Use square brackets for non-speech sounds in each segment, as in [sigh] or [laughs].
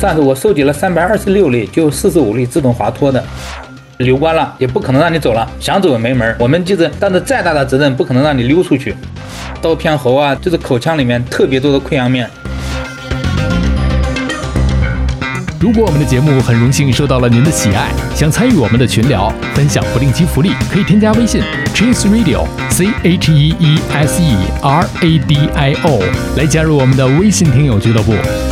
上次我收集了三百二十六例，就四十五例自动滑脱的。留关了，也不可能让你走了，想走也没门。我们就是担着再大的责任，不可能让你溜出去。刀片喉啊，就是口腔里面特别多的溃疡面。如果我们的节目很荣幸受到了您的喜爱，想参与我们的群聊，分享不定期福利，可以添加微信 Cheese Radio C H E E S E R A D I O 来加入我们的微信听友俱乐部。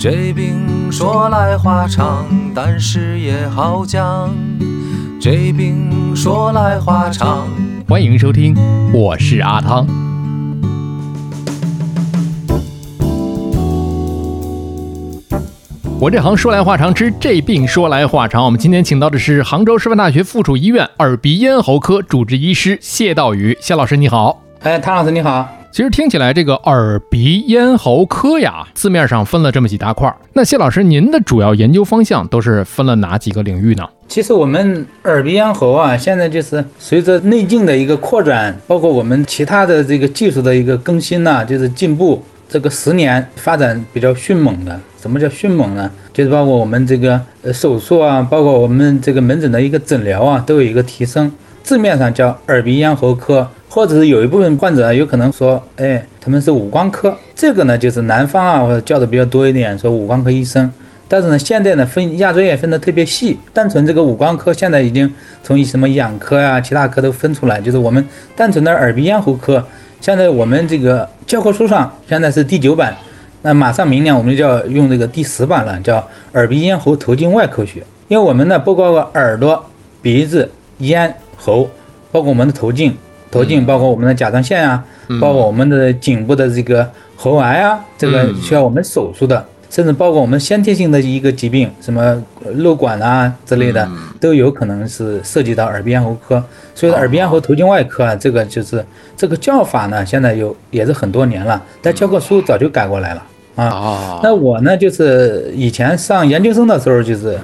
这病说来话长，但是也好讲。这病说来话长。欢迎收听，我是阿汤。我这行说来话长，之这病说来话长。我们今天请到的是杭州师范大学附属医院耳鼻咽喉科主治医师谢道宇，谢老师你好。哎，汤老师你好。其实听起来，这个耳鼻咽喉科呀，字面上分了这么几大块。那谢老师，您的主要研究方向都是分了哪几个领域呢？其实我们耳鼻咽喉啊，现在就是随着内镜的一个扩展，包括我们其他的这个技术的一个更新呐，就是进步，这个十年发展比较迅猛的。什么叫迅猛呢？就是包括我们这个手术啊，包括我们这个门诊的一个诊疗啊，都有一个提升。字面上叫耳鼻咽喉科。或者是有一部分患者有可能说，哎，他们是五官科，这个呢就是南方啊或者叫的比较多一点，说五官科医生。但是呢，现在呢分亚专业分的特别细，单纯这个五官科现在已经从什么眼科呀、其他科都分出来，就是我们单纯的耳鼻咽喉科。现在我们这个教科书上现在是第九版，那马上明年我们就要用这个第十版了，叫耳鼻咽喉头颈外科学。因为我们呢不包括耳朵、鼻子、咽喉，包括我们的头颈。头颈包括我们的甲状腺啊，包括我们的颈部的这个喉癌啊，这个需要我们手术的，甚至包括我们先天性的一个疾病，什么瘘管啊之类的，都有可能是涉及到耳鼻咽喉科。所以耳鼻咽喉头颈外科啊，这个就是这个叫法呢，现在有也是很多年了，但教科书早就改过来了啊。那我呢，就是以前上研究生的时候，就是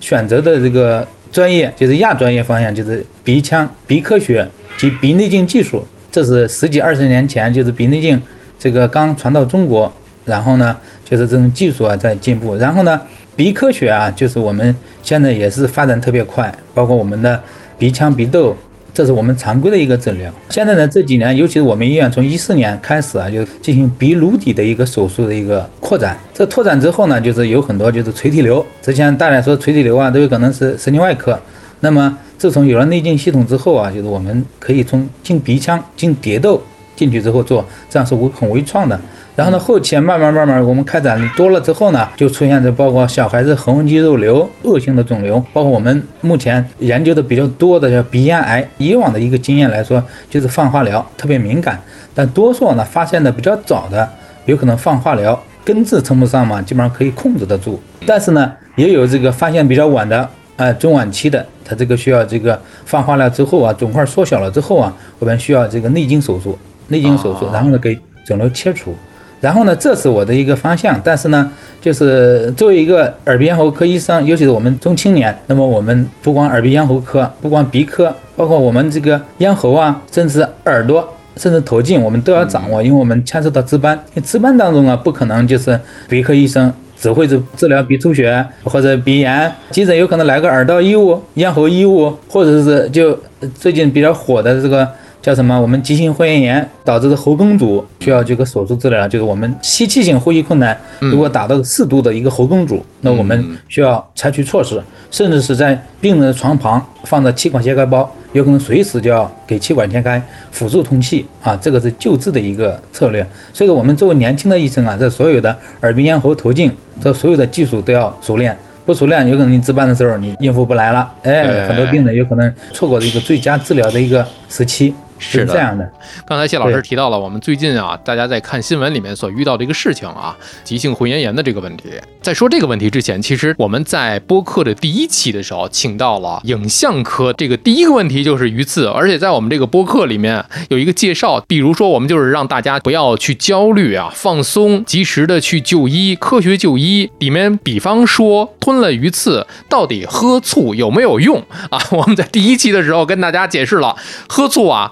选择的这个专业就是亚专业方向，就是鼻腔鼻科学。及鼻内镜技术，这是十几二十年前，就是鼻内镜这个刚传到中国，然后呢，就是这种技术啊在进步，然后呢，鼻科学啊，就是我们现在也是发展特别快，包括我们的鼻腔鼻窦，这是我们常规的一个诊疗。现在呢，这几年，尤其是我们医院从一四年开始啊，就进行鼻颅底的一个手术的一个扩展。这拓展之后呢，就是有很多就是垂体瘤，之前大家说垂体瘤啊，都有可能是神经外科，那么。自从有了内镜系统之后啊，就是我们可以从进鼻腔、进蝶窦进去之后做，这样是无很微创的。然后呢，后期慢慢慢慢我们开展多了之后呢，就出现这包括小孩子横纹肌肉瘤、恶性的肿瘤，包括我们目前研究的比较多的叫鼻咽癌。以往的一个经验来说，就是放化疗特别敏感，但多数呢发现的比较早的，有可能放化疗根治称不上嘛，基本上可以控制得住。但是呢，也有这个发现比较晚的。哎，中晚期的，他这个需要这个放化疗之后啊，肿块缩小了之后啊，我们需要这个内镜手术，内镜手术，然后呢给肿瘤切除，然后呢，这是我的一个方向。但是呢，就是作为一个耳鼻咽喉科医生，尤其是我们中青年，那么我们不光耳鼻咽喉科，不光鼻科，包括我们这个咽喉啊，甚至耳朵，甚至头颈，我们都要掌握，因为我们牵涉到值班，值班当中啊，不可能就是鼻科医生。只会治治疗鼻出血或者鼻炎，急诊有可能来个耳道异物、咽喉异物，或者是就最近比较火的这个叫什么？我们急性喉咽炎导致的喉梗阻，需要这个手术治疗，就是我们吸气性呼吸困难，如果达到适度的一个喉梗阻，那我们需要采取措施，甚至是在病人的床旁放着气管切开包。有可能随时就要给气管切开辅助通气啊，这个是救治的一个策略。所以说，我们作为年轻的医生啊，这所有的耳鼻咽喉头颈，这所有的技术都要熟练。不熟练，有可能你值班的时候你应付不来了。哎，很多病人有可能错过了一个最佳治疗的一个时期。是这样的。刚才谢老师提到了我们最近啊，大家在看新闻里面所遇到的一个事情啊，急性回咽炎的这个问题。在说这个问题之前，其实我们在播客的第一期的时候，请到了影像科。这个第一个问题就是鱼刺，而且在我们这个播客里面有一个介绍，比如说我们就是让大家不要去焦虑啊，放松，及时的去就医，科学就医。里面比方说吞了鱼刺，到底喝醋有没有用啊？我们在第一期的时候跟大家解释了，喝醋啊。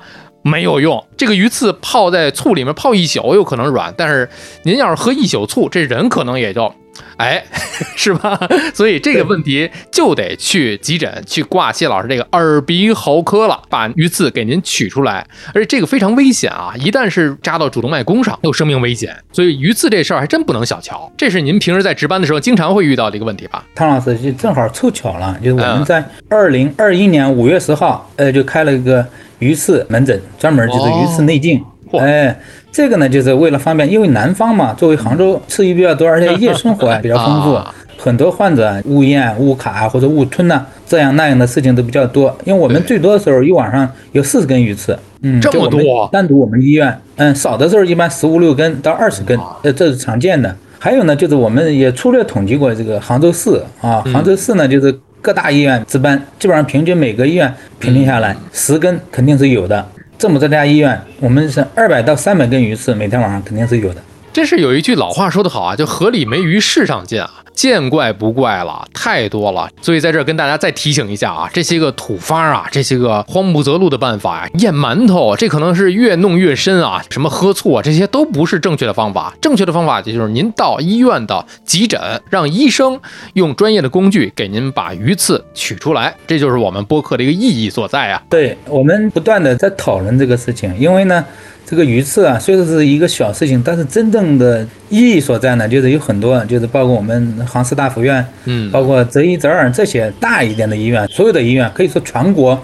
没有用，这个鱼刺泡在醋里面泡一宿有可能软，但是您要是喝一宿醋，这人可能也就，哎，[laughs] 是吧？[laughs] 所以这个问题就得去急诊去挂谢老师这个耳鼻喉科了，把鱼刺给您取出来，而且这个非常危险啊，一旦是扎到主动脉弓上，有生命危险，所以鱼刺这事儿还真不能小瞧。这是您平时在值班的时候经常会遇到的一个问题吧？汤老师就正好凑巧了，就是我们在二零二一年五月十号，呃，就开了一个。鱼刺门诊专门就是鱼刺内镜，哎，这个呢就是为了方便，因为南方嘛，作为杭州刺鱼比较多，而且夜生活 [laughs] 比较丰富，很多患者误咽、误卡或者误吞呐，这样那样的事情都比较多。因为我们最多的时候一晚上有四十根鱼刺，嗯，这么多，单独我们医院，嗯，少的时候一般十五六根到二十根，呃，这是常见的。还有呢，就是我们也粗略统计过这个杭州市啊，杭州市呢就是。各大医院值班，基本上平均每个医院平均下来十根肯定是有的。这么多家医院，我们是二百到三百根鱼刺，每天晚上肯定是有的。真是有一句老话说得好啊，就河里没鱼市上见啊。见怪不怪了，太多了，所以在这儿跟大家再提醒一下啊，这些个土方啊，这些个慌不择路的办法呀，咽馒头，这可能是越弄越深啊，什么喝醋啊，这些都不是正确的方法。正确的方法就是您到医院的急诊，让医生用专业的工具给您把鱼刺取出来，这就是我们播客的一个意义所在啊。对我们不断的在讨论这个事情，因为呢。这个鱼刺啊，虽说是一个小事情，但是真正的意义所在呢，就是有很多，就是包括我们杭师大附院，嗯，包括浙一、浙二这些大一点的医院，所有的医院，可以说全国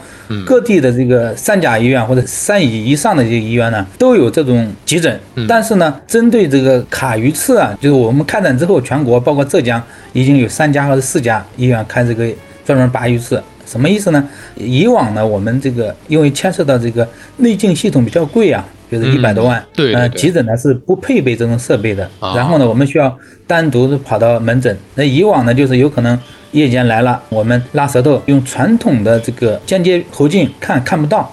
各地的这个三甲医院或者三乙以上的这些医院呢，都有这种急诊。但是呢，针对这个卡鱼刺啊，就是我们开展之后，全国包括浙江已经有三家或者四家医院开这个专门拔鱼刺。什么意思呢？以往呢，我们这个因为牵涉到这个内镜系统比较贵啊。就是一百多万，对，呃，急诊呢是不配备这种设备的。然后呢，我们需要单独的跑到门诊。那以往呢，就是有可能夜间来了，我们拉舌头，用传统的这个间接喉镜看看不到，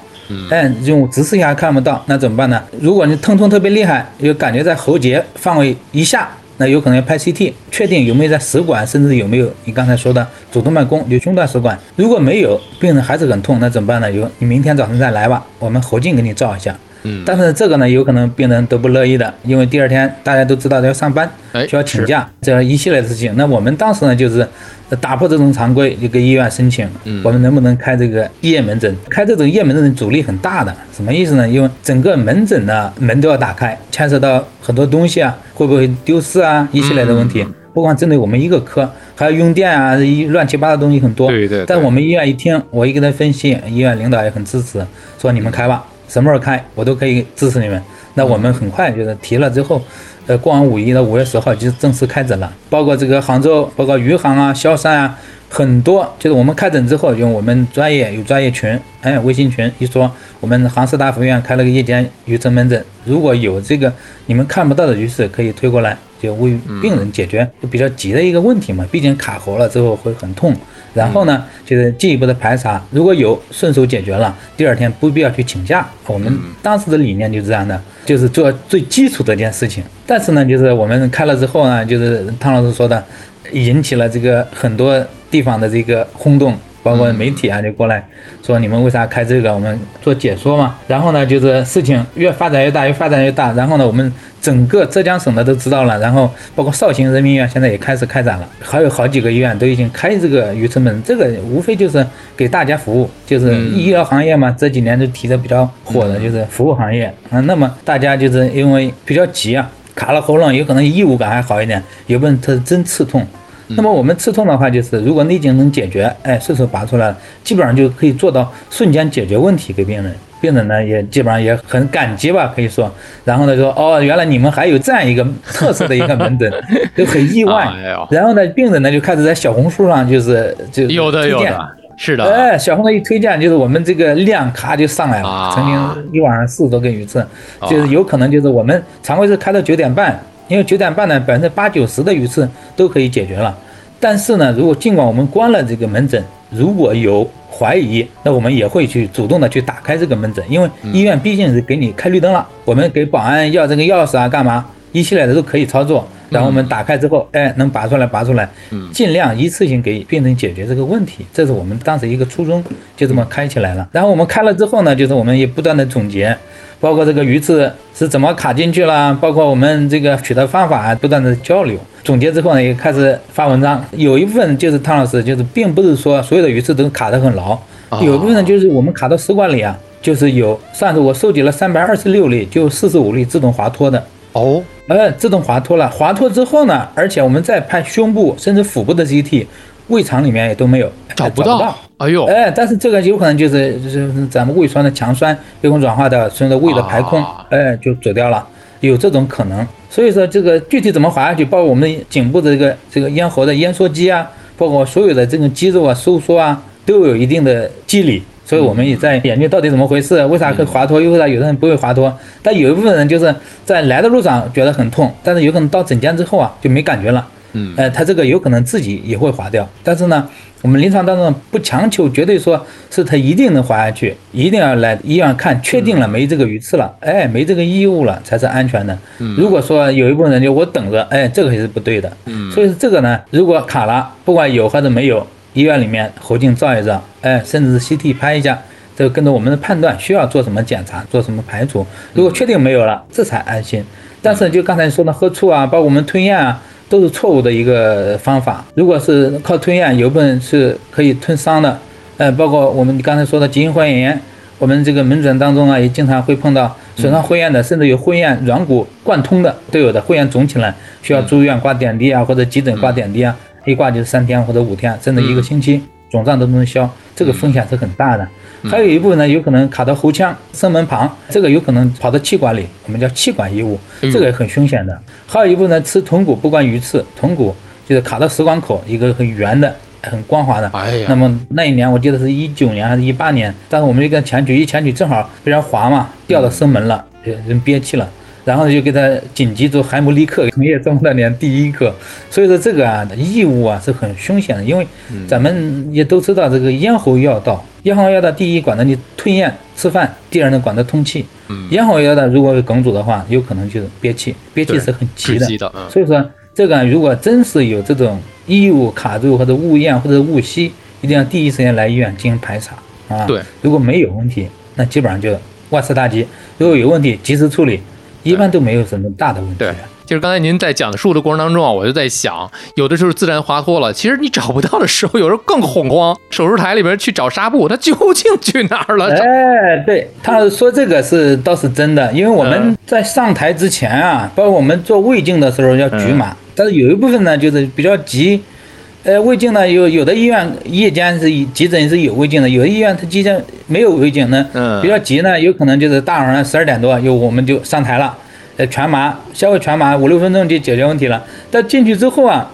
哎，用直视下看不到，那怎么办呢？如果你疼痛特别厉害，有感觉在喉结范围以下，那有可能要拍 CT，确定有没有在食管，甚至有没有你刚才说的主动脉弓、有胸段食管。如果没有，病人还是很痛，那怎么办呢？有你明天早晨再来吧，我们喉镜给你照一下。嗯，但是这个呢，有可能病人都不乐意的，因为第二天大家都知道要上班，需要请假，这样一系列的事情。那我们当时呢，就是打破这种常规，就跟医院申请，我们能不能开这个夜门诊？开这种夜门诊阻力很大的，什么意思呢？因为整个门诊的门都要打开，牵涉到很多东西啊，会不会丢失啊，一系列的问题。不光针对我们一个科，还要用电啊，一乱七八糟东西很多。对对。但我们医院一听，我一跟他分析，医院领导也很支持，说你们开吧。什么时候开，我都可以支持你们。那我们很快就是提了之后，呃，过完五一的五月十号就正式开诊了。包括这个杭州，包括余杭啊、萧山啊，很多就是我们开诊之后，用我们专业有专业群，哎，微信群一说，我们杭师大附院开了个夜间鱼刺门诊，如果有这个你们看不到的鱼刺，可以推过来，就为病人解决就比较急的一个问题嘛。毕竟卡喉了之后会很痛。然后呢，就是进一步的排查，如果有顺手解决了，第二天不必要去请假。我们当时的理念就是这样的，就是做最基础的一件事情。但是呢，就是我们开了之后呢，就是汤老师说的，引起了这个很多地方的这个轰动。包括媒体啊，就过来说你们为啥开这个？我们做解说嘛。然后呢，就是事情越发展越大，越发展越大。然后呢，我们整个浙江省的都知道了。然后包括绍兴人民医院现在也开始开展了，还有好几个医院都已经开这个鱼刺门。这个无非就是给大家服务，就是医疗行业嘛。这几年都提的比较火的就是服务行业啊。那么大家就是因为比较急啊，卡了喉咙，有可能异物感还好一点，有部分它是真刺痛。那么我们刺痛的话，就是如果内镜能解决，哎，顺手拔出来了，基本上就可以做到瞬间解决问题给病人。病人呢也基本上也很感激吧，可以说。然后呢说，哦，原来你们还有这样一个特色的一个门诊，[laughs] 就很意外。然后呢，病人呢就开始在小红书上就是就有的有的。是的，哎，小红书一推荐，就是我们这个量咔就上来了。啊曾经一晚上四十多根鱼刺，啊就是有可能就是我们常规是开到九点半，因为九点半呢百分之八九十的鱼刺都可以解决了。但是呢，如果尽管我们关了这个门诊，如果有怀疑，那我们也会去主动的去打开这个门诊，因为医院毕竟是给你开绿灯了，我们给保安要这个钥匙啊，干嘛一系列的都可以操作。然后我们打开之后，哎，能拔出来，拔出来，尽量一次性给病人解决这个问题，这是我们当时一个初衷，就这么开起来了。然后我们开了之后呢，就是我们也不断的总结，包括这个鱼刺是怎么卡进去了，包括我们这个取的方法，不断的交流。总结之后呢，也开始发文章。有一部分就是汤老师，就是并不是说所有的鱼刺都卡得很牢，有一部分就是我们卡到食管里啊，就是有上次我收集了三百二十六例，就四十五例自动滑脱的。哦，呃，自动滑脱了，滑脱之后呢，而且我们再拍胸部甚至腹部的 CT，胃肠里面也都没有，找不到，哎呦，哎，但是这个有可能就是就是咱们胃酸的强酸、被我们转化的，顺着胃的排空啊，哎，就走掉了，有这种可能。所以说这个具体怎么滑下去，包括我们颈部的这个这个咽喉的咽缩肌啊，包括所有的这种肌肉啊收缩啊，都有一定的机理。所以我们也在研究到底怎么回事，为啥会滑脱，又为啥有的人不会滑脱？但有一部分人就是在来的路上觉得很痛，但是有可能到诊间之后啊就没感觉了。嗯呃，他这个有可能自己也会滑掉，但是呢，我们临床当中不强求，绝对说是他一定能滑下去，一定要来医院看，确定了没这个鱼刺了，哎，没这个异物了，才是安全的。如果说有一部分人就我等着，哎，这个也是不对的。嗯所以这个呢，如果卡了，不管有还是没有，医院里面喉镜照一照，哎，甚至是 CT 拍一下。这个跟着我们的判断，需要做什么检查，做什么排除。如果确定没有了，这才安心。但是就刚才说的喝醋啊，包括我们吞咽啊，都是错误的一个方法。如果是靠吞咽，有部分是可以吞伤的。呃，包括我们刚才说的急性喉炎，我们这个门诊当中啊，也经常会碰到损伤会咽的，甚至有会咽软骨贯通的都有的，会咽肿起来需要住院挂点滴啊，或者急诊挂点滴啊，一挂就是三天或者五天，甚至一个星期，肿胀都能消，这个风险是很大的。还有一部分呢，有可能卡到喉腔、声门旁，这个有可能跑到气管里，我们叫气管异物，这个也很凶险的。还有一部分呢，吃豚骨，不管鱼刺，豚骨就是卡到食管口，一个很圆的、很光滑的。哎呀那么那一年我记得是一九年还是一八年，但是我们一个前举一前举正好非常滑嘛，掉到声门了，人憋气了。然后就给他紧急做海姆立克，从业这么多年第一个，所以说这个啊异物啊是很凶险的，因为咱们也都知道这个咽喉要道，咽喉要道第一管着你吞咽吃饭，第二呢管着通气，咽喉要道如果有梗阻的话，有可能就是憋气，憋气是很急的，的，嗯，所以说这个如果真是有这种异物卡住或者误咽或者误吸，一定要第一时间来医院进行排查。啊。对，如果没有问题，那基本上就万事大吉；如果有问题，及时处理，一般都没有什么大的问题对。就是刚才您在讲述的过程当中啊，我就在想，有的时候自然滑脱了，其实你找不到的时候，有时候更恐慌。手术台里边去找纱布，它究竟去哪儿了？找哎，对，他说这个是倒是真的，因为我们嗯在上台之前啊，包括我们做胃镜的时候要举嗯，但是有一部分呢就是比较急。呃，胃镜呢，有有的医院夜间是急诊是有胃镜的，有的医院它急诊没有胃镜呢，嗯比较急呢，有可能就是大晚上十二点多，有我们就上台了，呃，全麻，稍微全麻五六分钟就解决问题了。但进去之后啊，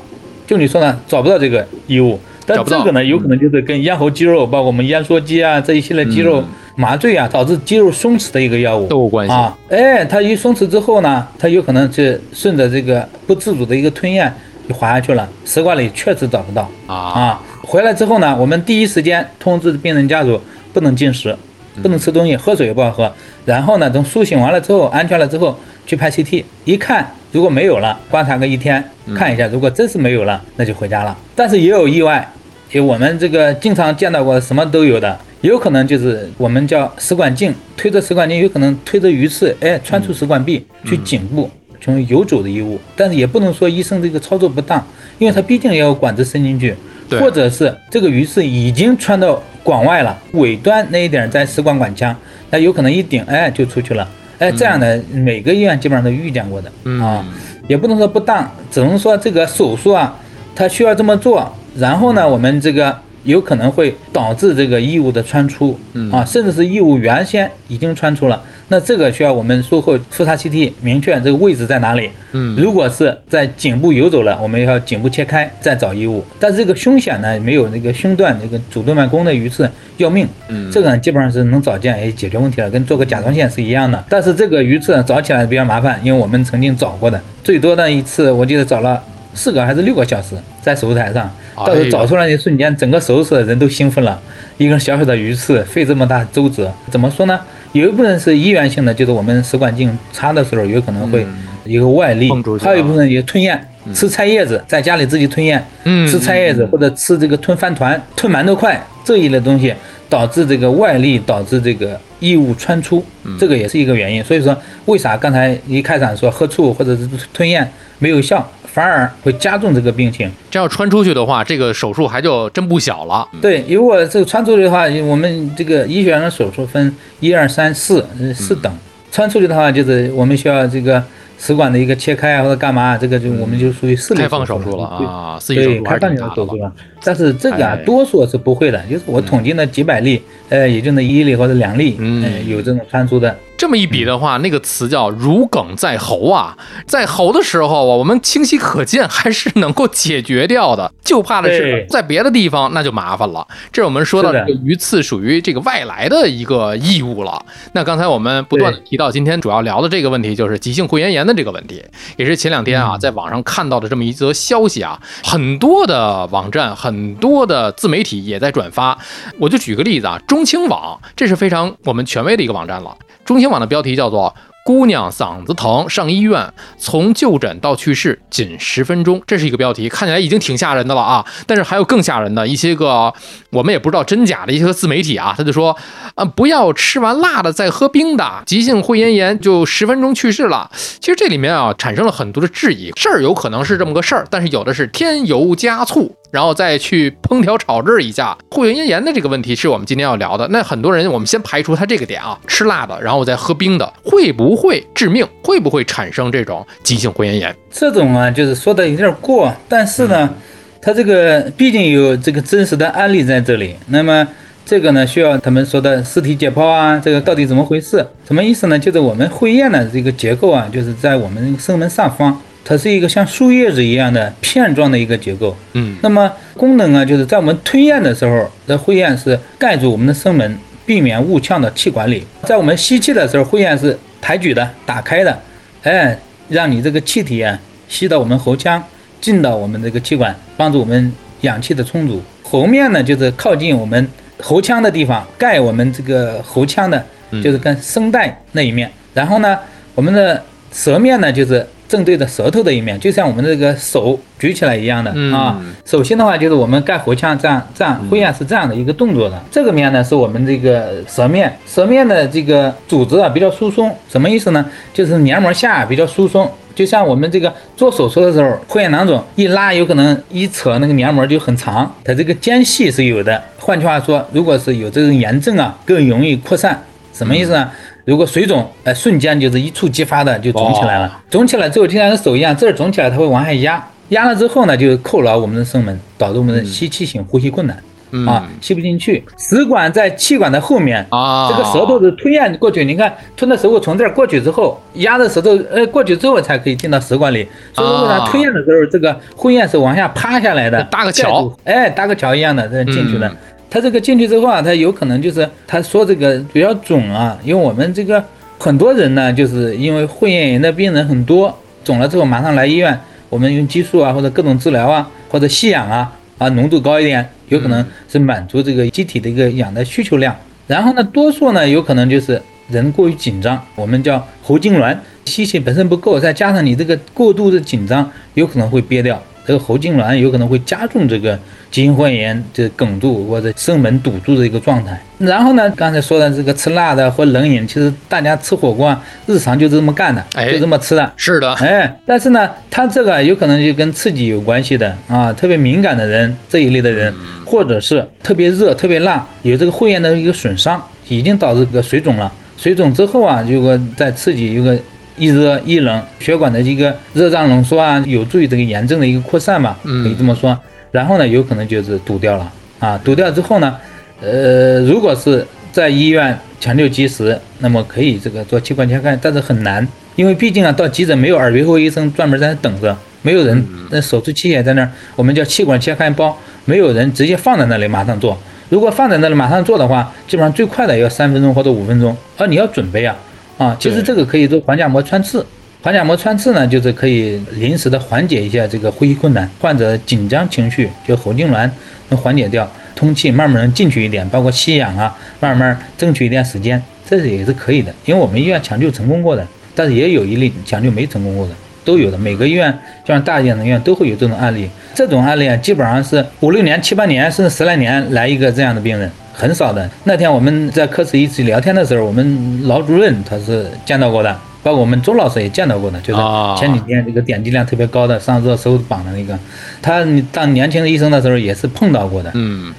就你说呢，找不到这个异物，但这个呢，有可能就是跟咽喉肌肉，包括我们咽缩肌啊这一系列肌肉嗯麻醉啊，导致肌肉松弛的一个药物都有关系啊。哎，它一松弛之后呢，它有可能是顺着这个不自主的一个吞咽就滑下去了，食管里确实找不到啊，啊。回来之后呢，我们第一时间通知病人家属不能进食，不能吃东西，喝水也不好喝。然后呢，等苏醒完了之后，安全了之后去拍 CT，一看如果没有了，观察个一天，看一下，如果真是没有了，那就回家了。但是也有意外，就我们这个经常见到过什么都有的，有可能就是我们叫食管镜，推着食管镜，有可能推着鱼刺，哎，穿出食管壁去颈部。从游走的异物，但是也不能说医生这个操作不当，因为他毕竟也有管子伸进去，对。或者是这个鱼刺已经穿到管外了，尾端那一点在食管管腔，那有可能一顶，哎就出去了，哎这样的每个医院基本上都遇见过的、嗯。啊，也不能说不当，只能说这个手术啊，它需要这么做，然后呢，我们这个有可能会导致这个异物的穿出，啊，甚至是异物原先已经穿出了，那这个需要我们术后复查 CT 明确这个位置在哪里。嗯如果是在颈部游走了，我们要颈部切开再找异物。但是这个胸险呢，没有那个胸段那个主动脉弓的鱼刺要命，嗯这个呢基本上是能找见，也，解决问题了，跟做个甲状腺是一样的。但是这个鱼刺呢找起来比较麻烦，因为我们曾经找过的，最多的一次我记得找了四个还是六个小时，在手术台上，到时候找出来的瞬间，整个手术室的人都兴奋了。一根小小的鱼刺，费这么大周折，怎么说呢？有一部分是医源性的，就是我们食管镜插的时候有可能会一个外力还有一部分也吞咽，吃菜叶子，在家里自己吞咽，嗯。吃菜叶子或者吃这个吞饭团、吞馒头块这一类东西，导致这个外力导致这个异物穿出，这个也是一个原因。所以说，为啥刚才一开场说喝醋或者是吞咽没有效，反而会加重这个病情？这要穿出去的话，这个手术还就真不小了。对，如果这个穿出去的话，我们这个医学上的手术分一二三四呃四等，穿出去的话就是我们需要这个食管的一个切开啊或者干嘛，这个就我们就属于四类开放手术了啊，四级手对，术开放手术了，但是这个啊哎，多数是不会的，就是我统计那几百例，呃，也就那一例或者两例，嗯。呃有这种穿出的。这么一比的话，那个词叫“如鲠在喉”啊，在喉的时候啊，我们清晰可见，还是能够解决掉的。就怕的是在别的地方，那就麻烦了。这是我们说到的这个鱼刺属于这个外来的一个异物了。那刚才我们不断的提到，今天主要聊的这个问题就是急性会员炎的这个问题，也是前两天啊在网上看到的这么一则消息啊，很多的网站、很多的自媒体也在转发。我就举个例子啊，中青网这是非常我们权威的一个网站了。中新网的标题叫做“姑娘嗓子疼上医院，从就诊到去世仅十分钟”，这是一个标题，看起来已经挺吓人的了啊。但是还有更吓人的一些个，我们也不知道真假的一些个自媒体啊，他就说，啊，不要吃完辣的再喝冰的，急性会炎炎就十分钟去世了。其实这里面啊产生了很多的质疑，事儿有可能是这么个事儿，但是有的是添油加醋。然后再去烹调炒制一下会员炎的这个问题，是我们今天要聊的。那很多人，我们先排除他这个点啊，吃辣的，然后再喝冰的，会不会致命？会不会产生这种急性会员炎？这种啊，就是说的有点过，但是呢，它这个毕竟有这个真实的案例在这里。那么这个呢，需要他们说的尸体解剖啊，这个到底怎么回事？什么意思呢？就是我们会厌的这个结构啊，就是在我们声门上方，它是一个像树叶子一样的片状的一个结构。嗯那么功能啊，就是在我们吞咽的时候，这会厌是盖住我们的声门，避免误呛到气管里；在我们吸气的时候，会厌是抬举的、打开的，哎，让你这个气体啊吸到我们喉腔，进到我们这个气管，帮助我们氧气的充足。喉面呢，就是靠近我们喉腔的地方，盖我们这个喉腔的，就是跟声带那一面。然后呢，我们的舌面呢，就是正对着舌头的一面，就像我们这个手举起来一样的、嗯啊。首先的话，就是我们盖喉腔这样这样，会厌是这样的一个动作的。这个面呢，是我们这个舌面，舌面的这个组织啊比较疏松，什么意思呢？就是黏膜下比较疏松。就像我们这个做手术的时候，会厌囊肿一拉，有可能一扯那个黏膜就很长，它这个间隙是有的。换句话说，如果是有这种炎症啊，更容易扩散。什么意思呢？如果水肿，呃，瞬间就是一触即发的就肿起来了。肿起来之后，就像手一样，这儿肿起来，它会往下压，压了之后呢，就扣牢我们的声门，导致我们的吸气性呼吸困难。啊，吸不进去。食管在气管的后面啊这个舌头是吞咽过去，你看吞的时候从这儿过去之后，压着舌头，呃，过去之后才可以进到食管里。所以为啥啊吞咽的时候，这个会咽是往下趴下来的，搭个桥哎，搭个桥一样的，这进去了。嗯它这个进去之后啊，它有可能就是他说这个比较肿啊，因为我们这个很多人呢，就是因为会厌炎的病人很多，肿了之后马上来医院，我们用激素啊或者各种治疗啊或者吸氧啊啊浓度高一点，有可能是满足这个机体的一个氧的需求量。然后呢，多数呢有可能就是人过于紧张，我们叫喉痉挛，吸气本身不够，再加上你这个过度的紧张，有可能会憋掉。这个喉痉挛有可能会加重这个急性会炎这梗住或者声门堵住的一个状态。然后呢，刚才说的这个吃辣的或冷饮，其实大家吃火锅啊，日常就这么干的，哎就这么吃的。是的，哎，但是呢，它这个有可能就跟刺激有关系的啊，特别敏感的人这一类的人，或者是特别热、特别辣，有这个会厌的一个损伤，已经导致这个水肿了。水肿之后啊，如果再刺激有个一热一冷，血管的一个热胀冷缩啊，有助于这个炎症的一个扩散吧，嗯可以这么说。然后呢，有可能就是堵掉了啊，堵掉之后呢，呃，如果是在医院抢救及时，那么可以这个做气管切开，但是很难，因为毕竟啊，到急诊没有耳鼻喉医生专门在那等着，没有人，那手术器械在那儿，我们叫气管切开包，没有人直接放在那里马上做。如果放在那里马上做的话，基本上最快的要三分钟或者五分钟，而你要准备啊，啊，其实这个可以做环甲膜穿刺。环甲膜穿刺呢，就是可以临时的缓解一下这个呼吸困难，患者紧张情绪，就喉痉挛能缓解掉，通气慢慢能进去一点，包括吸氧啊，慢慢争取一点时间，这是也是可以的。因为我们医院抢救成功过的，但是也有一例抢救没成功过的，都有的。每个医院，就像大一点的医院都会有这种案例。这种案例啊，基本上是五六年、七八年，甚至十来年来一个这样的病人，很少的。那天我们在科室一起聊天的时候，我们老主任他是见到过的。包括我们周老师也见到过的，就是前几天这个点击量特别高的上热搜榜的那个，他当年轻的医生的时候也是碰到过的。嗯，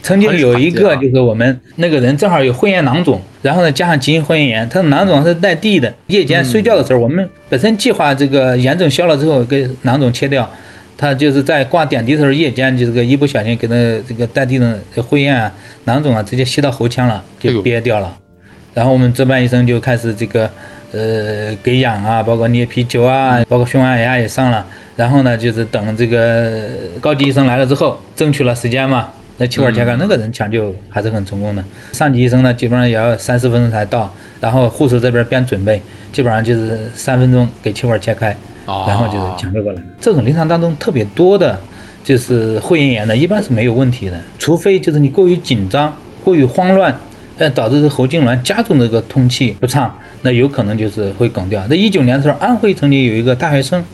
曾经有一个就是我们那个人正好有会厌囊肿，然后呢加上急性会厌炎，他的囊肿是带地的，夜间睡觉的时候，我们本身计划这个炎症消了之后给囊肿切掉，他就是在挂点滴的时候夜间就这个一不小心给他这个带地的会厌啊囊肿啊直接吸到喉腔了，就憋掉了，然后我们值班医生就开始这个。呃，给氧啊，包括捏皮球啊，包括胸按压也上了，然后呢，就是等这个高级医生来了之后，争取了时间嘛。那气管切开那个人抢救还是很成功的。上级医生呢，基本上也要三四分钟才到，然后护士这边边准备，基本上就是三分钟给气管切开，然后就是抢救过来。这种临床当中特别多的，就是会咽炎的，一般是没有问题的，除非就是你过于紧张、过于慌乱。呃，导致这喉痉挛加重这个通气不畅，那有可能就是会梗掉。在一九年的时候，安徽曾经有一个大学生，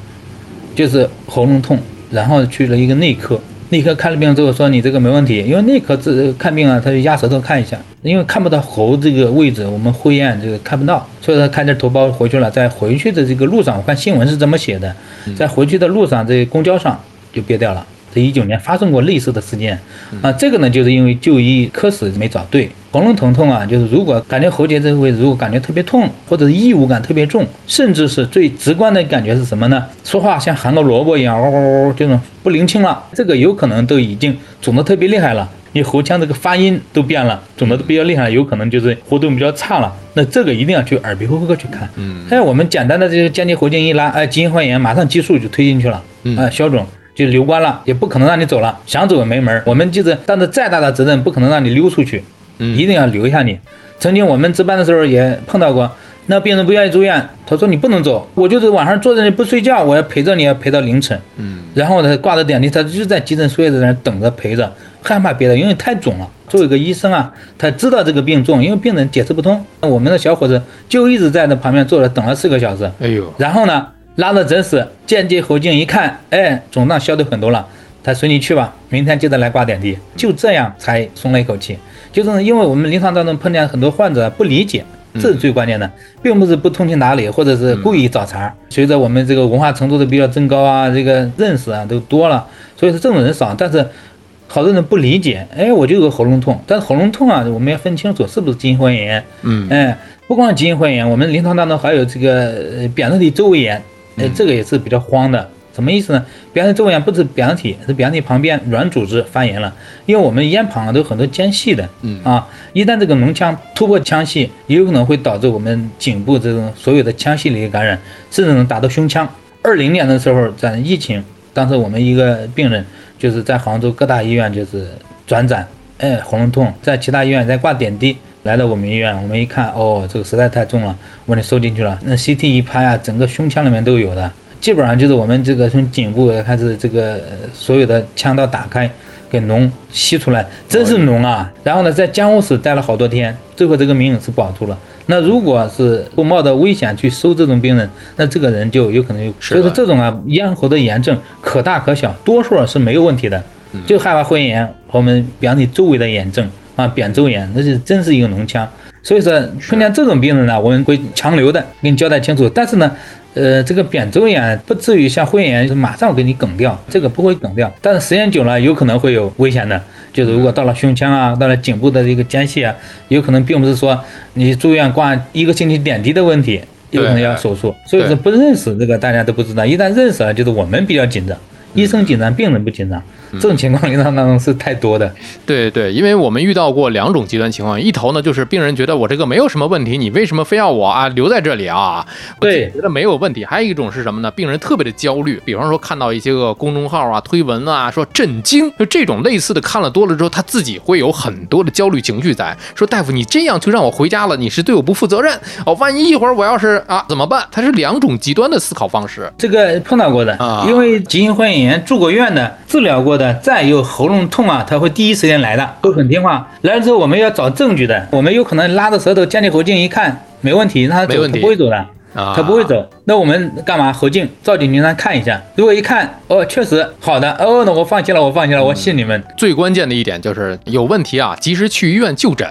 就是喉咙痛，然后去了一个内科，内科看了病之后说你这个没问题，因为内科这看病啊，他就压舌头看一下，因为看不到喉这个位置，我们会咽这个看不到，所以他开点头孢回去了，在回去的这个路上，我看新闻是怎么写的，在回去的路上，这公交上就憋掉了。在一九年发生过类似的事件，啊，这个呢，就是因为就医科室没找对。喉咙疼痛啊，就是如果感觉喉结这个位置如果感觉特别痛，或者是异物感特别重，甚至是最直观的感觉是什么呢？说话像含个萝卜一样，嗷嗷嗷，这种不灵清了，这个有可能都已经肿得特别厉害了，你喉腔这个发音都变了，肿得比较厉害，有可能就是活动比较差了。那这个一定要去耳鼻喉科去看。嗯，还有我们简单的这个间接喉镜一拉，哎，急性患炎马上激素就推进去了，啊，消肿。就留关了，也不可能让你走了，想走也没门。我们就是担着再大的责任，不可能让你溜出去，一定要留下你。曾经我们值班的时候也碰到过，那病人不愿意住院，他说你不能走，我就是晚上坐在那不睡觉，我要陪着你，要陪到凌晨。嗯，然后他挂着点滴，他就在急诊睡在那等着陪着，害怕别的，因为太肿了。作为一个医生啊，他知道这个病重，因为病人解释不通。我们的小伙子就一直在那旁边坐着等了四个小时。哎呦，然后呢？拉的诊室，间接喉镜一看，哎，肿胀消的很多了，他随你去吧，明天接着来挂点滴，就这样才松了一口气。就是因为我们临床当中碰见很多患者不理解，这是最关键的，并不是不通情达理，或者是故意找茬。随着我们这个文化程度的比较增高啊，这个认识啊都多了，所以说这种人少。但是好多人不理解，哎，我就有个喉咙痛，但是喉咙痛啊，我们要分清楚是不是急性喉炎。嗯，哎，不光急性喉炎，我们临床当中还有这个扁桃体周围炎。哎，这个也是比较慌的，什么意思呢？扁桃体炎不是扁桃体，是扁桃体旁边软组织发炎了。因为我们咽旁啊都有很多间隙的，嗯啊，一旦这个脓腔突破腔隙，也有可能会导致我们颈部这种所有的腔隙里的感染，甚至能达到胸腔。二零年的时候，在疫情，当时我们一个病人就是在杭州各大医院就是转诊，哎，喉咙痛，在其他医院在挂点滴。来到我们医院，我们一看，哦，这个实在太重了，我给你收进去了。那 CT 一拍啊，整个胸腔里面都有的，基本上就是我们这个从颈部开始，这个所有的腔道打开，给脓吸出来，真是脓啊！然后呢，在监护室待了好多天，最后这个命是保住了。那如果是不冒着危险去收这种病人，那这个人就有可能有。所以说这种啊，咽喉的炎症可大可小，多数是没有问题的，就害怕会炎，我们比方你周围的炎症。啊，扁周炎那是真是一个脓腔，所以说碰见这种病人呢，我们会强留的，给你交代清楚。但是呢，呃，这个扁周炎不至于像会炎，马上给你梗掉，这个不会梗掉。但是时间久了，有可能会有危险的，就是如果到了胸腔啊，到了颈部的这个间隙啊，有可能并不是说你住院挂一个星期点滴的问题，有可能要手术。所以说不认识这个大家都不知道，一旦认识了，就是我们比较紧张。医生紧张，病人不紧张。这种情况临床当中是太多的。对对，因为我们遇到过两种极端情况，一头呢就是病人觉得我这个没有什么问题，你为什么非要我啊留在这里啊？对觉得没有问题。还有一种是什么呢？病人特别的焦虑，比方说看到一些个公众号啊、推文啊，说震惊，就这种类似的看了多了之后，他自己会有很多的焦虑情绪在，说大夫你这样就让我回家了，你是对我不负责任哦，万一一会儿我要是啊怎么办？他是两种极端的思考方式。这个碰到过的啊因为急性肺炎住过院的、治疗过的，再有喉咙痛啊，他会第一时间来的，都很听话。来了之后，我们要找证据的，我们有可能拉着舌头尖起喉镜一看，没问题，那他走，他不会走的。啊，他不会走，那我们干嘛？喉镜照进去让他看一下，如果一看，哦，确实好的，哦，那我放弃了，我放弃了，我信你们。最关键的一点就是有问题啊，及时去医院就诊，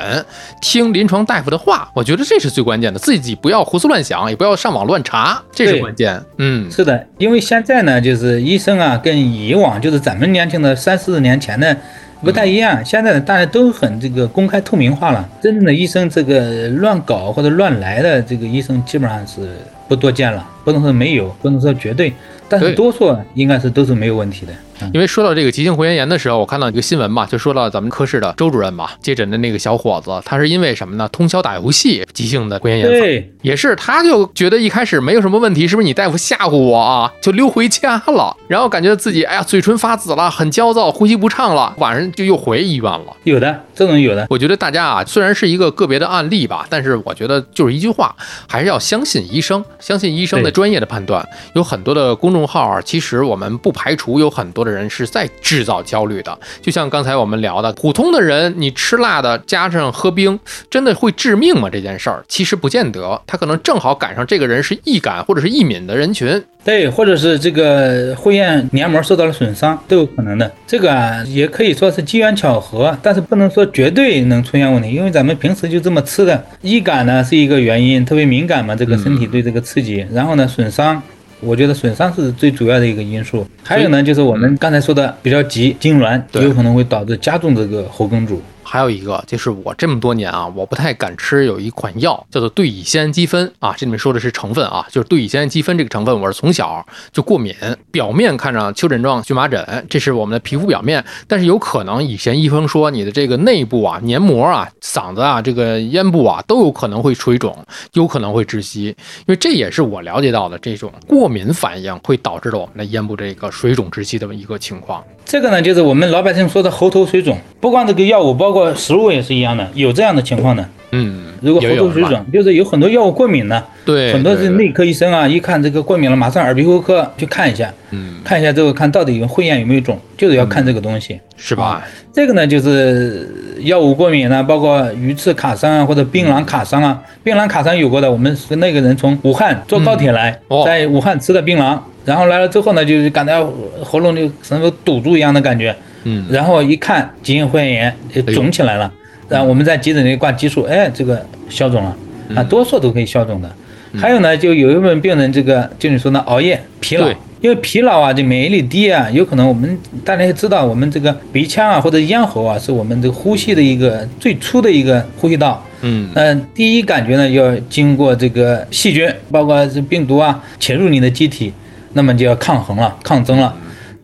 听临床大夫的话，我觉得这是最关键的。自己不要胡思乱想，也不要上网乱查，这是关键。嗯，是的，因为现在呢，就是医生啊，跟以往就是咱们年轻的三四十年前的不太一样。现在的大家都很这个公开透明化了，真正的医生这个乱搞或者乱来的这个医生基本上是不多见了，不能说没有，不能说绝对，但是多数应该是都是没有问题的。嗯因为说到这个急性喉咽炎的时候，我看到一个新闻嘛，就说到咱们科室的周主任嘛，接诊的那个小伙子，他是因为什么呢？通宵打游戏，急性的喉咽炎发对，也是，他就觉得一开始没有什么问题，是不是你大夫吓唬我啊？就溜回家了，然后感觉自己哎呀嘴唇发紫了，很焦躁，呼吸不畅了，晚上就又回医院了。有的这种有的，我觉得大家啊，虽然是一个个别的案例吧，但是我觉得就是一句话，还是要相信医生，相信医生的专业的判断。有很多的公众号啊，其实我们不排除有很多的人是在制造焦虑的。就像刚才我们聊的，普通的人你吃辣的加上喝冰，真的会致命吗？这件事儿其实不见得，他可能正好赶上这个人是易感或者是易敏的人群。对，或者是这个会咽黏膜受到了损伤都有可能的。这个啊，也可以说是机缘巧合，但是不能说绝对能出现问题，因为咱们平时就这么吃的。易感呢是一个原因，特别敏感嘛，这个身体对这个刺激，然后呢损伤。我觉得损伤是最主要的一个因素，还有呢，就是我们刚才说的比较急痉挛，有可能会导致加重这个喉梗阻。还有一个就是我这么多年啊，我不太敢吃有一款药叫做对乙酰氨基酚啊，这里面说的是成分啊，就是对乙酰氨基酚这个成分，我是从小就过敏，表面看上丘疹状荨麻疹，这是我们的皮肤表面，但是有可能以前医生说你的这个内部啊、黏膜啊、嗓子啊、这个咽部啊都有可能会水肿，有可能会窒息，因为这也是我了解到的这种过敏反应会导致了我们的咽部这个水肿窒息的一个情况。这个呢，就是我们老百姓说的喉头水肿，不光这个药物，包括食物也是一样的，有这样的情况的。嗯，如果喉头水肿，就是有很多药物过敏的，对，很多是内科医生啊，一看这个过敏了，马上耳鼻喉科去看一下，嗯，看一下之后看到底有会厌有没有肿，就是要看这个东西。是吧？这个呢，就是药物过敏呢，包括鱼刺卡伤啊，或者槟榔卡伤啊。槟榔卡伤有过的，我们是那个人从武汉坐高铁来，哦在武汉吃的槟榔，然后来了之后呢，就是感到喉咙就什么堵住一样的感觉，嗯，然后一看急性肺炎肿起来了，然后我们在急诊里挂激素，哎，这个消肿了，嗯。啊，多数都可以消肿的。还有呢，就有一部分病人，这个就你说的熬夜、疲劳，因为疲劳啊，这免疫力低啊，有可能我们大家也知道，我们这个鼻腔啊或者咽喉啊，是我们这个呼吸的一个最初的一个呼吸道。嗯，嗯，第一感觉呢，要经过这个细菌，包括这病毒啊潜入你的机体，那么就要抗衡了、抗争了。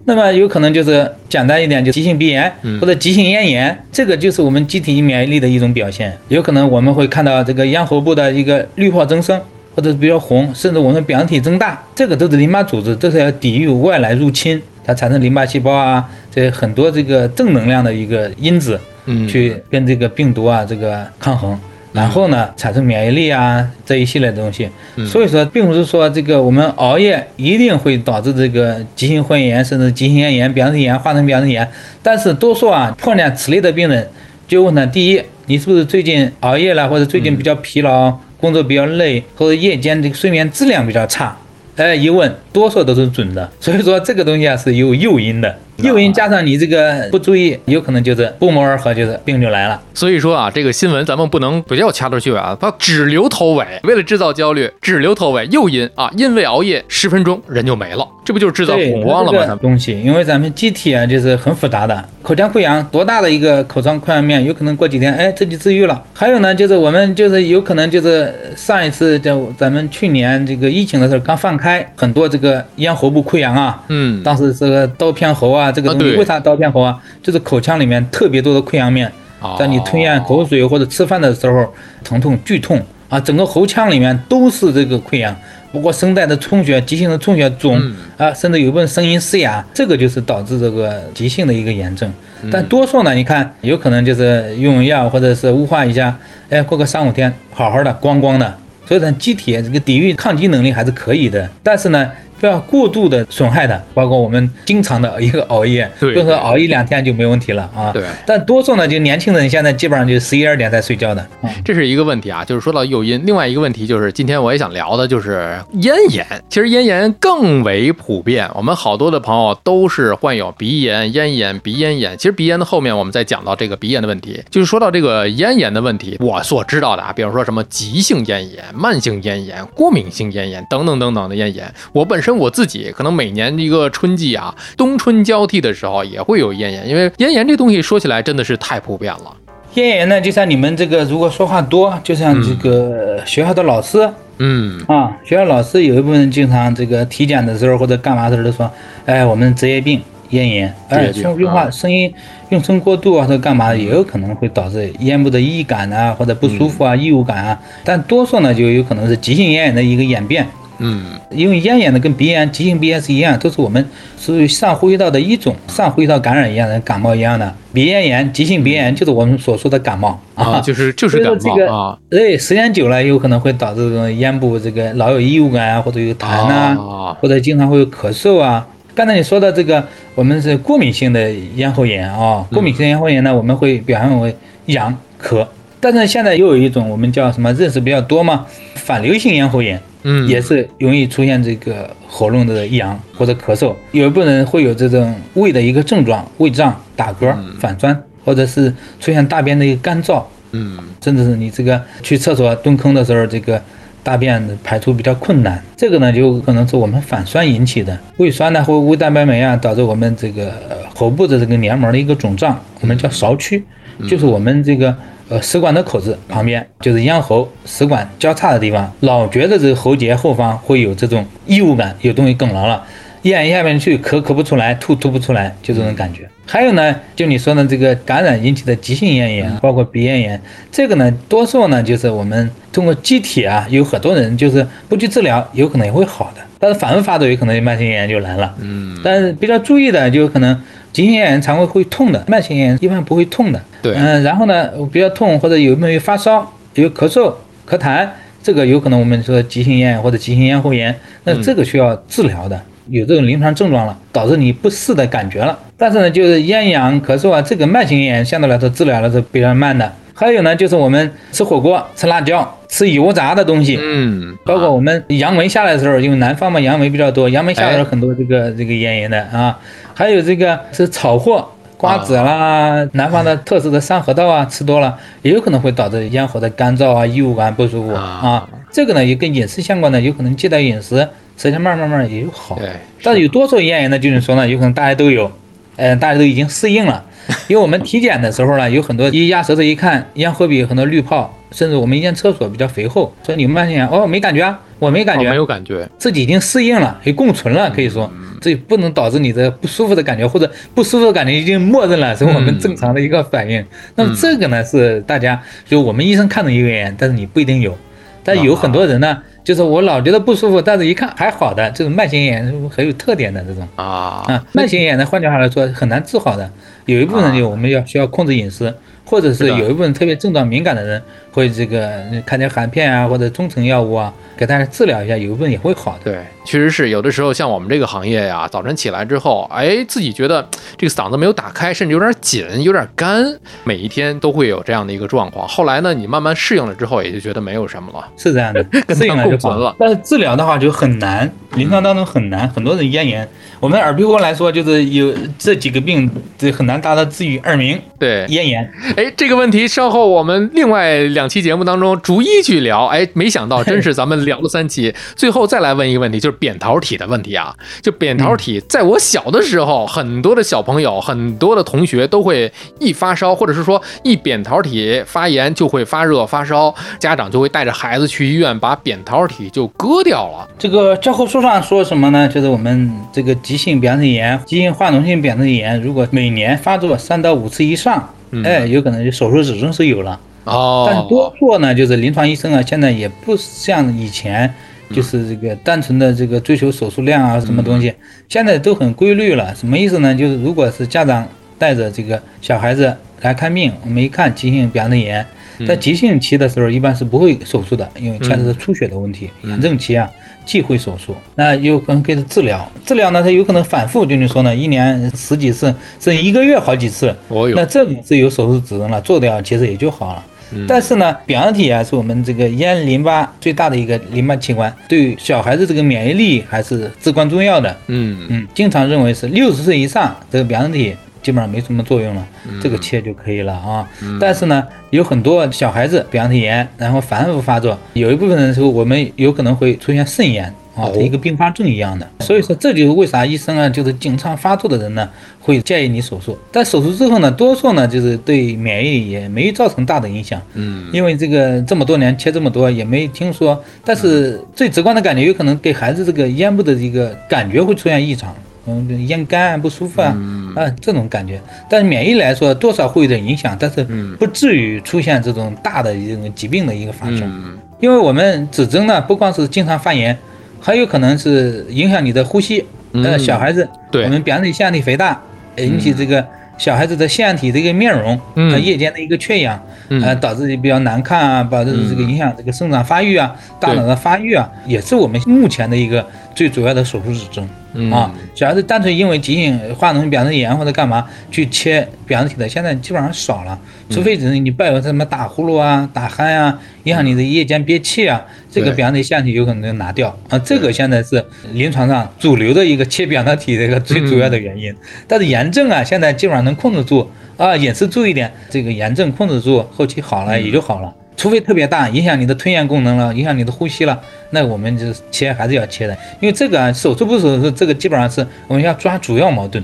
那么有可能就是简单一点，就急性鼻炎或者急性咽炎，这个就是我们机体免疫力的一种表现。有可能我们会看到这个咽喉部的一个滤泡增生，或者是比较红，甚至我们表样体增大，这个都是淋巴组织，这是要抵御外来入侵，它产生淋巴细胞啊，这很多这个正能量的一个因子。嗯，去跟这个病毒啊这个抗衡，然后呢产生免疫力啊这一系列的东西。所以说，并不是说这个我们熬夜一定会导致这个急性肺炎，甚至急性咽炎、扁桃体炎、化脓扁桃体炎。但是多数啊碰见此类的病人，就问他：第一，你是不是最近熬夜了，或者最近比较疲劳，工作比较累，或者夜间这个睡眠质量比较差？哎，一问，多数都是准的。所以说这个东西啊是有诱因的。诱因加上你这个不注意，有可能就是不谋而合，就是病就来了。所以说啊，这个新闻咱们不能不要掐头去尾啊，它只留头尾，为了制造焦虑，只留头尾。诱因啊，因为熬夜十分钟人就没了，这不就是制造恐慌了吗？这个东西，因为咱们机体啊，就是很复杂的。口腔溃疡多大的一个口腔溃疡面，有可能过几天，哎，这就治愈了。还有呢，就是我们就是有可能就是上一次在咱们去年这个疫情的时候刚放开，很多这个咽喉部溃疡啊，嗯，当时这个刀片喉啊，这个东西啊为啥刀片喉啊？就是口腔里面特别多的溃疡面，哦在你吞咽口水或者吃饭的时候，疼痛剧痛啊，整个喉腔里面都是这个溃疡，包括声带的充血、急性的充血肿、嗯啊，甚至有一部分声音嘶哑，这个就是导致这个急性的一个炎症。嗯但多数呢，你看有可能就是用用药或者是雾化一下，哎，过个三五天好好的，光光的。所以呢，机体这个抵御抗击能力还是可以的，但是呢，不要过度的损害它，包括我们经常的一个熬夜，对不是说熬一两天就没问题了啊。对但多数呢，就年轻人现在基本上就十一二点才睡觉的。啊这是一个问题啊，就是说到诱因，另外一个问题就是今天我也想聊的就是咽炎。其实咽炎更为普遍，我们好多的朋友都是患有鼻炎、咽炎、鼻咽炎。其实鼻炎的后面我们再讲到这个鼻炎的问题，就是说到这个咽炎的问题，我所知道的啊，比如说什么急性咽炎、慢性咽炎、过敏性咽炎等等等等的咽炎。我本身我自己可能每年一个春季啊，冬春交替的时候也会有咽炎，因为咽炎这东西说起来真的是太普遍了。咽炎呢，就像你们这个如果说话多，就像这个学校的老师嗯，啊，学校老师有一部分经常这个体检的时候或者干嘛的时候都说，哎，我们职业病咽炎，哎，职业病说用话啊声音用声过度啊，或者干嘛也有可能会导致咽部的异感啊，或者不舒服啊、异物感啊，但多数呢就有可能是急性咽炎的一个演变。嗯，因为咽炎呢跟鼻炎、急性鼻炎是一样，都是我们属于上呼吸道的一种，上呼吸道感染一样的感冒一样的。鼻咽炎、急性鼻炎就是我们所说的感冒啊，就是就是感冒啊。对，时间久了有可能会导致这种咽部这个老有异物感啊，或者有痰呐、啊或者经常会有咳嗽啊。刚才你说的这个，我们是过敏性的咽喉炎啊，过敏性咽喉炎呢，我们会表现为痒、咳。但是现在又有一种我们叫什么认识比较多嘛，反流性咽喉炎，嗯，也是容易出现这个喉咙的痒或者咳嗽，有一部分人会有这种胃的一个症状，胃胀、打嗝、反酸，或者是出现大便的一个干燥，嗯。甚至是你这个去厕所蹲坑的时候，这个大便排出比较困难，这个呢就可能是我们反酸引起的。胃酸呢或胃蛋白酶啊，导致我们这个呃喉部的这个黏膜的一个肿胀，我们叫勺区，就是我们这个。呃，食管的口子旁边就是咽喉食管交叉的地方，老觉得这个喉结后方会有这种异物感，有东西梗牢了，咽下面去咳咳不出来，吐吐不出来，就这种感觉。还有呢，就你说的这个感染引起的急性咽炎，包括鼻咽炎，这个呢，多数呢就是我们通过机体啊，有很多人就是不去治疗，有可能也会好的，但是反复发作有可能慢性咽炎就来了。嗯，但是比较注意的，就有可能急性咽炎常会会痛的，慢性咽炎一般不会痛的。对嗯、然后呢，比较痛或者有没有发烧、有咳嗽、咳痰，这个有可能我们说急性咽炎或者急性咽喉炎，那这个需要治疗的。有这种临床症状了，导致你不适的感觉了。但是呢，就是咽痒、咳嗽啊，这个慢性咽炎相对来说治疗的是比较慢的。还有呢，就是我们吃火锅、吃辣椒、吃油炸的东西，嗯，包括我们杨梅下来的时候，因为南方嘛杨梅比较多，杨梅下来很多这个这个咽炎的啊，还有这个是炒货。瓜子啦，南方的特色的山核桃啊，吃多了也有可能会导致咽喉的干燥啊、异物感不舒服啊啊。这个呢也跟饮食相关的，有可能戒掉饮食，实际上慢慢慢慢也有好。对，但是有多数咽炎呢，就是说呢，有可能大家都有，呃，大家都已经适应了。因为我们体检的时候呢，有很多一压舌头一看，咽喉壁有很多滤泡，甚至我们一间厕所比较肥厚，所以你们慢性咽炎，哦，没感觉啊，我没感觉，哦没有感觉，自己已经适应了，也共存了，可以说，这不能导致你的不舒服的感觉，或者不舒服的感觉已经默认了，是我们正常的一个反应。那么这个呢，是大家就我们医生看的一个炎，但是你不一定有，但有很多人呢，就是我老觉得不舒服，但是一看还好的，这种慢性咽炎是很有特点的这种。啊，啊，慢性咽炎呢，换句话来说很难治好的，有一部分人我们要需要控制饮食，或者是有一部分特别症状敏感的人会这个看点含片啊或者中成药物啊，给大家治疗一下，有一部分也会好的。对，确实是有的时候像我们这个行业呀，早晨起来之后，哎，自己觉得这个嗓子没有打开，甚至有点紧，有点干，每一天都会有这样的一个状况。后来呢，你慢慢适应了之后，也就觉得没有什么了。是这样的，[laughs] 跟适应它了就好了但是治疗的话就很难，临床当中很难，很多人咽炎。我们耳鼻喉来说，就是有这几个病，这很难达到治愈耳鸣、对，咽炎。哎，这个问题稍后我们另外两期节目当中逐一去聊。哎，没想到 [laughs] 真是咱们聊了三期，最后再来问一个问题，就是扁桃体的问题啊。就扁桃体，在我小的时候，很多的小朋友、很多的同学都会一发烧，或者是说一扁桃体发炎就会发热发烧，家长就会带着孩子去医院把扁桃体就割掉了。这个教科书上说什么呢？就是我们这个急性扁桃体炎、急性化脓性扁桃体炎，如果每年发作三到五次以上，哎，有可能就手术指征是有了。哦，但多数呢，就是临床医生啊，现在也不像以前，就是这个单纯的这个追求手术量啊，什么东西，现在都很规律了。什么意思呢？就是如果是家长带着这个小孩子来看病，我们一看急性扁桃体炎，在急性期的时候一般是不会手术的，因为牵扯到出血的问题。炎症期啊，忌讳手术。那有可能给他治疗，治疗呢，他有可能反复，就你说呢，一年十几次，甚至一个月好几次。那这种是有手术指征了，做掉其实也就好了。但是呢，扁桃体啊是我们这个咽淋巴最大的一个淋巴器官，对小孩子这个免疫力还是至关重要的。嗯嗯，经常认为是六十岁以上这个扁桃体基本上没什么作用了，这个切就可以了啊。但是呢，有很多小孩子扁桃体炎，然后反复发作，有一部分人说我们有可能会出现肾炎。啊，它一个并发症一样的，所以说这就是为啥医生啊，就是经常发作的人呢，会建议你手术。但手术之后呢，多数呢就是对免疫也没造成大的影响。嗯，因为这个这么多年切这么多也没听说，但是最直观的感觉有可能给孩子这个咽部的一个感觉会出现异常，嗯，咽干啊不舒服啊，啊这种感觉。但是免疫来说多少会有点影响，但是不至于出现这种大的一种疾病的一个发生。嗯因为我们指征呢，不光是经常发炎，还有可能是影响你的呼吸。呃，嗯小孩子，对。我们扁桃体腺样体肥大，引起这个小孩子的腺样体的一个面容，嗯。呃，夜间的一个缺氧，嗯。呃，导致比较难看啊，导致这个影响这个生长发育啊，大脑的发育啊，也是我们目前的一个最主要的手术指征。嗯。啊，主要是单纯因为急性化脓性扁桃体炎或者干嘛去切扁桃体的，现在基本上少了，除非只是你伴有什么打呼噜啊、打鼾啊，影响你的夜间憋气啊，这个对。扁桃体腺体有可能就拿掉。啊，这个现在是临床上主流的一个切扁桃体的一个最主要的原因。但是炎症啊，现在基本上能控制住啊，饮食注意点，这个炎症控制住，后期好了也就好了。除非特别大，影响你的吞咽功能了，影响你的呼吸了，那我们就切还是要切的，因为这个手术不手术，这个基本上是我们要抓主要矛盾。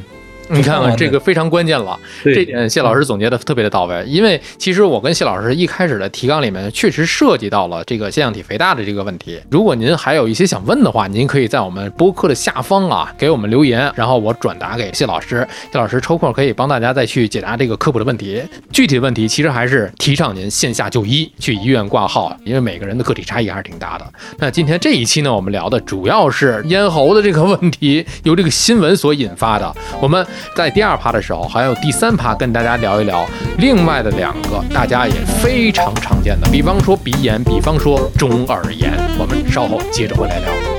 [laughs] 你看看 [laughs] 这个非常关键了，这点谢老师总结的特别的到位。因为其实我跟谢老师一开始的提纲里面确实涉及到了这个腺样体肥大的这个问题。如果您还有一些想问的话，您可以在我们播客的下方啊给我们留言，然后我转达给谢老师，谢老师抽空可以帮大家再去解答这个科普的问题。具体的问题其实还是提倡您线下就医，去医院挂号，因为每个人的个体差异还是挺大的。那今天这一期呢，我们聊的主要是咽喉的这个问题，由这个新闻所引发的。我们在第二趴的时候，还有第三趴跟大家聊一聊另外的两个大家也非常常见的，比方说鼻炎，比方说中耳炎。我们稍后接着回来聊。